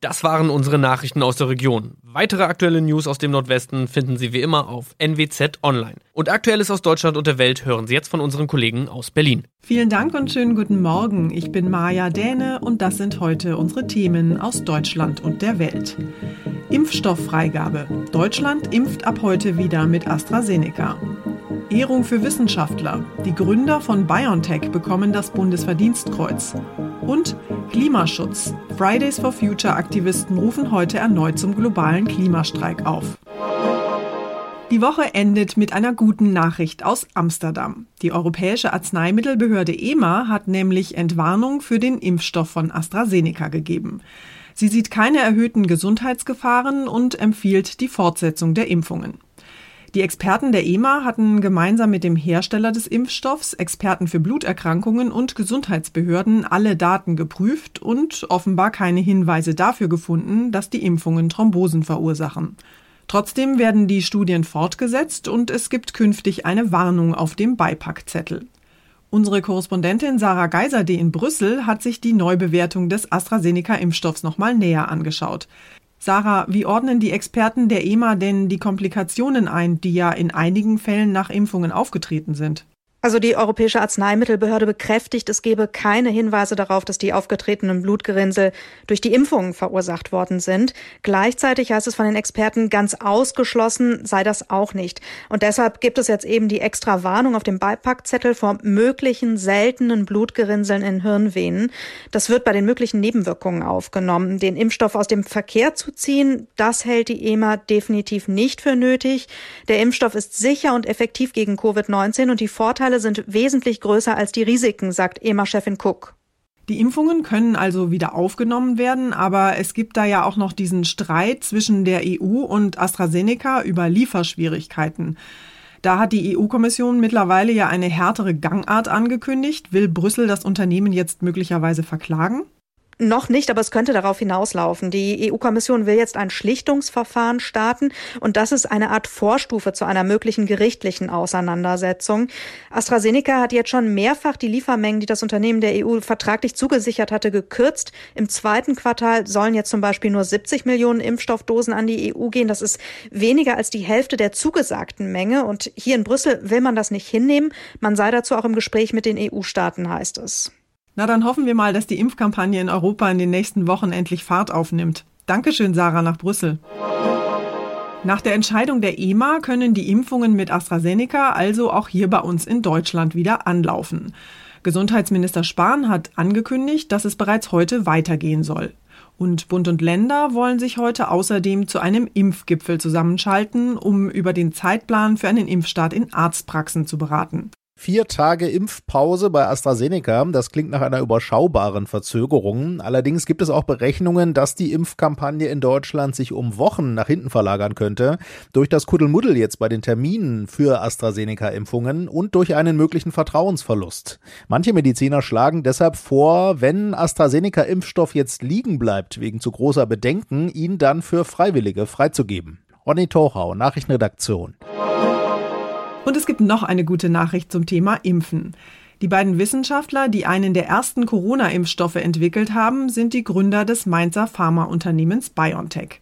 Das waren unsere Nachrichten aus der Region. Weitere aktuelle News aus dem Nordwesten finden Sie wie immer auf NWZ Online. Und Aktuelles aus Deutschland und der Welt hören Sie jetzt von unseren Kollegen aus Berlin. Vielen Dank und schönen guten Morgen. Ich bin Maja Däne und das sind heute unsere Themen aus Deutschland und der Welt. Impfstofffreigabe. Deutschland impft ab heute wieder mit AstraZeneca. Ehrung für Wissenschaftler. Die Gründer von BioNTech bekommen das Bundesverdienstkreuz. Und Klimaschutz. Fridays for Future Aktivisten rufen heute erneut zum globalen Klimastreik auf. Die Woche endet mit einer guten Nachricht aus Amsterdam. Die Europäische Arzneimittelbehörde EMA hat nämlich Entwarnung für den Impfstoff von AstraZeneca gegeben. Sie sieht keine erhöhten Gesundheitsgefahren und empfiehlt die Fortsetzung der Impfungen. Die Experten der EMA hatten gemeinsam mit dem Hersteller des Impfstoffs, Experten für Bluterkrankungen und Gesundheitsbehörden alle Daten geprüft und offenbar keine Hinweise dafür gefunden, dass die Impfungen Thrombosen verursachen. Trotzdem werden die Studien fortgesetzt und es gibt künftig eine Warnung auf dem Beipackzettel. Unsere Korrespondentin Sarah Geiserde in Brüssel hat sich die Neubewertung des AstraZeneca-Impfstoffs nochmal näher angeschaut. Sarah, wie ordnen die Experten der EMA denn die Komplikationen ein, die ja in einigen Fällen nach Impfungen aufgetreten sind? Also die Europäische Arzneimittelbehörde bekräftigt, es gebe keine Hinweise darauf, dass die aufgetretenen Blutgerinnsel durch die Impfungen verursacht worden sind. Gleichzeitig heißt es von den Experten, ganz ausgeschlossen sei das auch nicht. Und deshalb gibt es jetzt eben die extra Warnung auf dem Beipackzettel vor möglichen seltenen Blutgerinnseln in Hirnvenen. Das wird bei den möglichen Nebenwirkungen aufgenommen. Den Impfstoff aus dem Verkehr zu ziehen, das hält die EMA definitiv nicht für nötig. Der Impfstoff ist sicher und effektiv gegen Covid-19 und die Vorteile Vorteile sind wesentlich größer als die Risiken, sagt EMA-Chefin Cook. Die Impfungen können also wieder aufgenommen werden, aber es gibt da ja auch noch diesen Streit zwischen der EU und AstraZeneca über Lieferschwierigkeiten. Da hat die EU-Kommission mittlerweile ja eine härtere Gangart angekündigt. Will Brüssel das Unternehmen jetzt möglicherweise verklagen? Noch nicht, aber es könnte darauf hinauslaufen. Die EU-Kommission will jetzt ein Schlichtungsverfahren starten und das ist eine Art Vorstufe zu einer möglichen gerichtlichen Auseinandersetzung. AstraZeneca hat jetzt schon mehrfach die Liefermengen, die das Unternehmen der EU vertraglich zugesichert hatte, gekürzt. Im zweiten Quartal sollen jetzt zum Beispiel nur 70 Millionen Impfstoffdosen an die EU gehen. Das ist weniger als die Hälfte der zugesagten Menge. Und hier in Brüssel will man das nicht hinnehmen. Man sei dazu auch im Gespräch mit den EU-Staaten, heißt es. Na, dann hoffen wir mal, dass die Impfkampagne in Europa in den nächsten Wochen endlich Fahrt aufnimmt. Dankeschön, Sarah, nach Brüssel. Nach der Entscheidung der EMA können die Impfungen mit AstraZeneca also auch hier bei uns in Deutschland wieder anlaufen. Gesundheitsminister Spahn hat angekündigt, dass es bereits heute weitergehen soll. Und Bund und Länder wollen sich heute außerdem zu einem Impfgipfel zusammenschalten, um über den Zeitplan für einen Impfstart in Arztpraxen zu beraten. Vier Tage Impfpause bei AstraZeneca. Das klingt nach einer überschaubaren Verzögerung. Allerdings gibt es auch Berechnungen, dass die Impfkampagne in Deutschland sich um Wochen nach hinten verlagern könnte. Durch das Kuddelmuddel jetzt bei den Terminen für AstraZeneca-Impfungen und durch einen möglichen Vertrauensverlust. Manche Mediziner schlagen deshalb vor, wenn AstraZeneca-Impfstoff jetzt liegen bleibt wegen zu großer Bedenken, ihn dann für Freiwillige freizugeben. Ronny Tochau, Nachrichtenredaktion. Und es gibt noch eine gute Nachricht zum Thema Impfen. Die beiden Wissenschaftler, die einen der ersten Corona-Impfstoffe entwickelt haben, sind die Gründer des Mainzer Pharmaunternehmens BioNTech.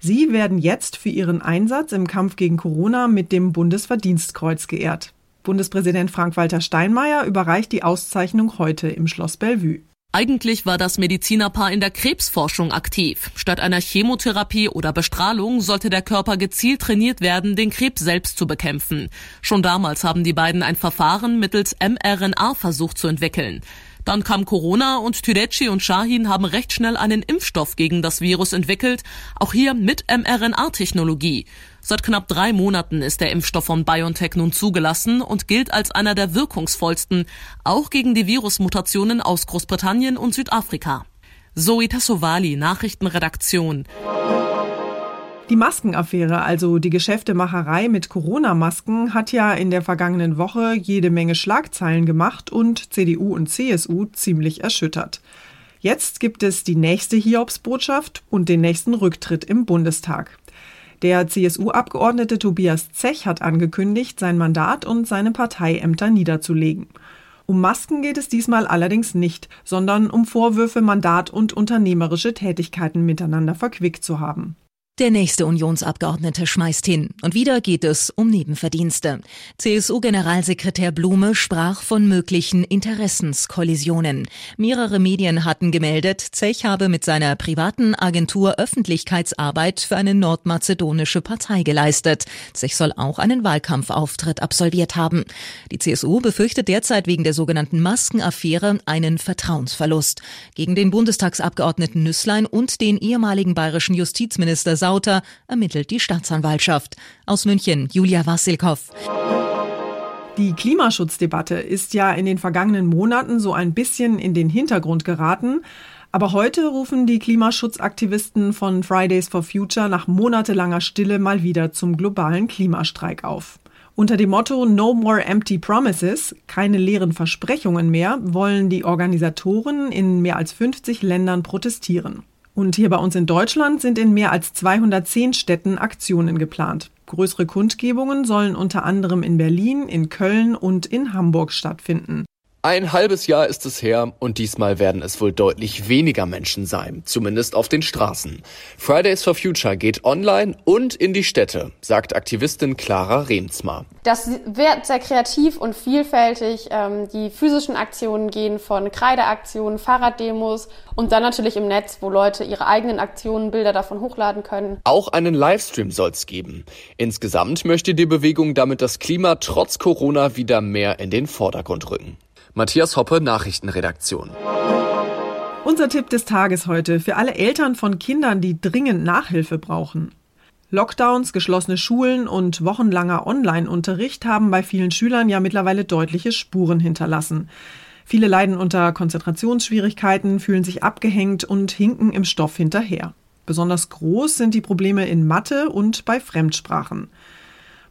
Sie werden jetzt für ihren Einsatz im Kampf gegen Corona mit dem Bundesverdienstkreuz geehrt. Bundespräsident Frank-Walter Steinmeier überreicht die Auszeichnung heute im Schloss Bellevue. Eigentlich war das Medizinerpaar in der Krebsforschung aktiv. Statt einer Chemotherapie oder Bestrahlung sollte der Körper gezielt trainiert werden, den Krebs selbst zu bekämpfen. Schon damals haben die beiden ein Verfahren mittels mRNA versucht zu entwickeln. Dann kam Corona und Tüdeci und Shahin haben recht schnell einen Impfstoff gegen das Virus entwickelt, auch hier mit mRNA-Technologie. Seit knapp drei Monaten ist der Impfstoff von BioNTech nun zugelassen und gilt als einer der wirkungsvollsten, auch gegen die Virusmutationen aus Großbritannien und Südafrika. Zoe Tassovali, Nachrichtenredaktion. Die Maskenaffäre, also die Geschäftemacherei mit Corona-Masken, hat ja in der vergangenen Woche jede Menge Schlagzeilen gemacht und CDU und CSU ziemlich erschüttert. Jetzt gibt es die nächste Hiobsbotschaft und den nächsten Rücktritt im Bundestag. Der CSU-Abgeordnete Tobias Zech hat angekündigt, sein Mandat und seine Parteiämter niederzulegen. Um Masken geht es diesmal allerdings nicht, sondern um Vorwürfe, Mandat und unternehmerische Tätigkeiten miteinander verquickt zu haben. Der nächste Unionsabgeordnete schmeißt hin. Und wieder geht es um Nebenverdienste. CSU-Generalsekretär Blume sprach von möglichen Interessenskollisionen. Mehrere Medien hatten gemeldet, Zech habe mit seiner privaten Agentur Öffentlichkeitsarbeit für eine nordmazedonische Partei geleistet. Zech soll auch einen Wahlkampfauftritt absolviert haben. Die CSU befürchtet derzeit wegen der sogenannten Maskenaffäre einen Vertrauensverlust. Gegen den Bundestagsabgeordneten Nüsslein und den ehemaligen bayerischen Justizminister Sauter ermittelt die Staatsanwaltschaft. Aus München, Julia Wassilkow. Die Klimaschutzdebatte ist ja in den vergangenen Monaten so ein bisschen in den Hintergrund geraten. Aber heute rufen die Klimaschutzaktivisten von Fridays for Future nach monatelanger Stille mal wieder zum globalen Klimastreik auf. Unter dem Motto No More Empty Promises, keine leeren Versprechungen mehr, wollen die Organisatoren in mehr als 50 Ländern protestieren. Und hier bei uns in Deutschland sind in mehr als 210 Städten Aktionen geplant. Größere Kundgebungen sollen unter anderem in Berlin, in Köln und in Hamburg stattfinden. Ein halbes Jahr ist es her und diesmal werden es wohl deutlich weniger Menschen sein, zumindest auf den Straßen. Fridays for Future geht online und in die Städte, sagt Aktivistin Clara Remsmar. Das wird sehr kreativ und vielfältig. Ähm, die physischen Aktionen gehen von Kreideaktionen, Fahrraddemos und dann natürlich im Netz, wo Leute ihre eigenen Aktionen, Bilder davon hochladen können. Auch einen Livestream soll es geben. Insgesamt möchte die Bewegung damit das Klima trotz Corona wieder mehr in den Vordergrund rücken. Matthias Hoppe, Nachrichtenredaktion. Unser Tipp des Tages heute für alle Eltern von Kindern, die dringend Nachhilfe brauchen. Lockdowns, geschlossene Schulen und wochenlanger Online-Unterricht haben bei vielen Schülern ja mittlerweile deutliche Spuren hinterlassen. Viele leiden unter Konzentrationsschwierigkeiten, fühlen sich abgehängt und hinken im Stoff hinterher. Besonders groß sind die Probleme in Mathe und bei Fremdsprachen.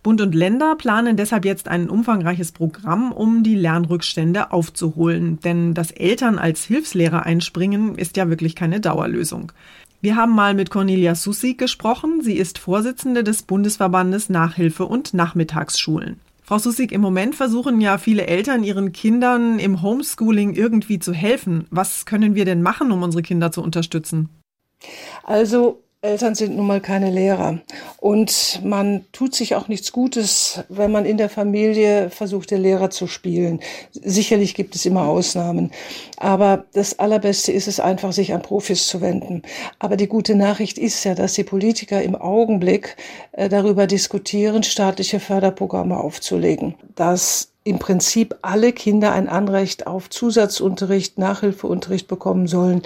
Bund und Länder planen deshalb jetzt ein umfangreiches Programm, um die Lernrückstände aufzuholen. Denn dass Eltern als Hilfslehrer einspringen, ist ja wirklich keine Dauerlösung. Wir haben mal mit Cornelia Sussig gesprochen. Sie ist Vorsitzende des Bundesverbandes Nachhilfe und Nachmittagsschulen. Frau Sussig, im Moment versuchen ja viele Eltern ihren Kindern im Homeschooling irgendwie zu helfen. Was können wir denn machen, um unsere Kinder zu unterstützen? Also Eltern sind nun mal keine Lehrer. Und man tut sich auch nichts Gutes, wenn man in der Familie versucht, der Lehrer zu spielen. Sicherlich gibt es immer Ausnahmen. Aber das Allerbeste ist es einfach, sich an Profis zu wenden. Aber die gute Nachricht ist ja, dass die Politiker im Augenblick äh, darüber diskutieren, staatliche Förderprogramme aufzulegen. Dass im Prinzip alle Kinder ein Anrecht auf Zusatzunterricht, Nachhilfeunterricht bekommen sollen.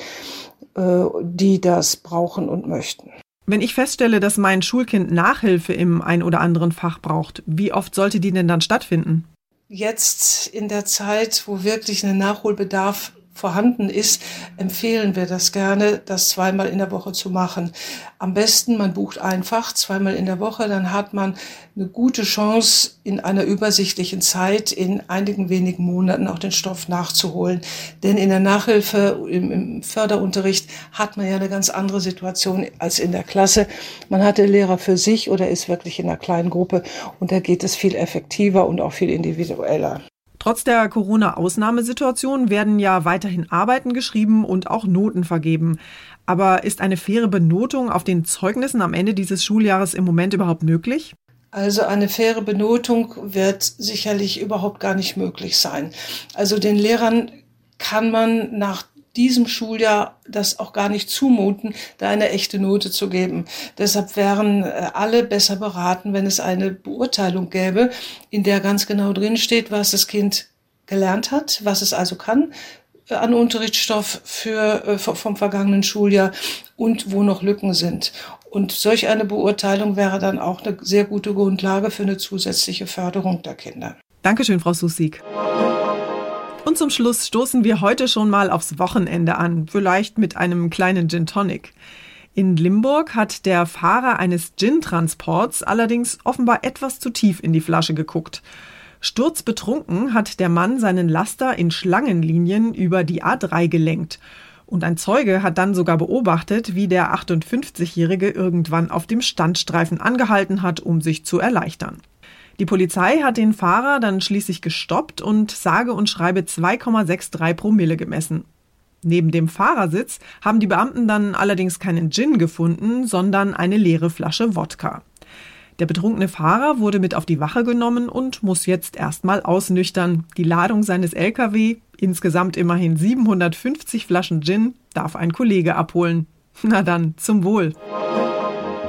Äh, die das brauchen und möchten. Wenn ich feststelle, dass mein Schulkind Nachhilfe im ein oder anderen Fach braucht, wie oft sollte die denn dann stattfinden? Jetzt in der Zeit, wo wirklich ein Nachholbedarf vorhanden ist, empfehlen wir das gerne, das zweimal in der Woche zu machen. Am besten, man bucht einfach zweimal in der Woche, dann hat man eine gute Chance, in einer übersichtlichen Zeit in einigen wenigen Monaten auch den Stoff nachzuholen. Denn in der Nachhilfe, im, im Förderunterricht hat man ja eine ganz andere Situation als in der Klasse. Man hat den Lehrer für sich oder ist wirklich in einer kleinen Gruppe und da geht es viel effektiver und auch viel individueller. Trotz der Corona-Ausnahmesituation werden ja weiterhin Arbeiten geschrieben und auch Noten vergeben. Aber ist eine faire Benotung auf den Zeugnissen am Ende dieses Schuljahres im Moment überhaupt möglich? Also eine faire Benotung wird sicherlich überhaupt gar nicht möglich sein. Also den Lehrern kann man nach diesem Schuljahr das auch gar nicht zumuten, da eine echte Note zu geben. Deshalb wären äh, alle besser beraten, wenn es eine Beurteilung gäbe, in der ganz genau drinsteht, was das Kind gelernt hat, was es also kann äh, an Unterrichtsstoff für, äh, vom vergangenen Schuljahr und wo noch Lücken sind. Und solch eine Beurteilung wäre dann auch eine sehr gute Grundlage für eine zusätzliche Förderung der Kinder. Dankeschön, Frau Susik. Zum Schluss stoßen wir heute schon mal aufs Wochenende an, vielleicht mit einem kleinen Gin Tonic. In Limburg hat der Fahrer eines Gin-Transports allerdings offenbar etwas zu tief in die Flasche geguckt. Sturzbetrunken hat der Mann seinen Laster in Schlangenlinien über die A3 gelenkt. Und ein Zeuge hat dann sogar beobachtet, wie der 58-Jährige irgendwann auf dem Standstreifen angehalten hat, um sich zu erleichtern. Die Polizei hat den Fahrer dann schließlich gestoppt und sage und schreibe 2,63 Promille gemessen. Neben dem Fahrersitz haben die Beamten dann allerdings keinen Gin gefunden, sondern eine leere Flasche Wodka. Der betrunkene Fahrer wurde mit auf die Wache genommen und muss jetzt erstmal ausnüchtern. Die Ladung seines Lkw, insgesamt immerhin 750 Flaschen Gin, darf ein Kollege abholen. Na dann, zum Wohl.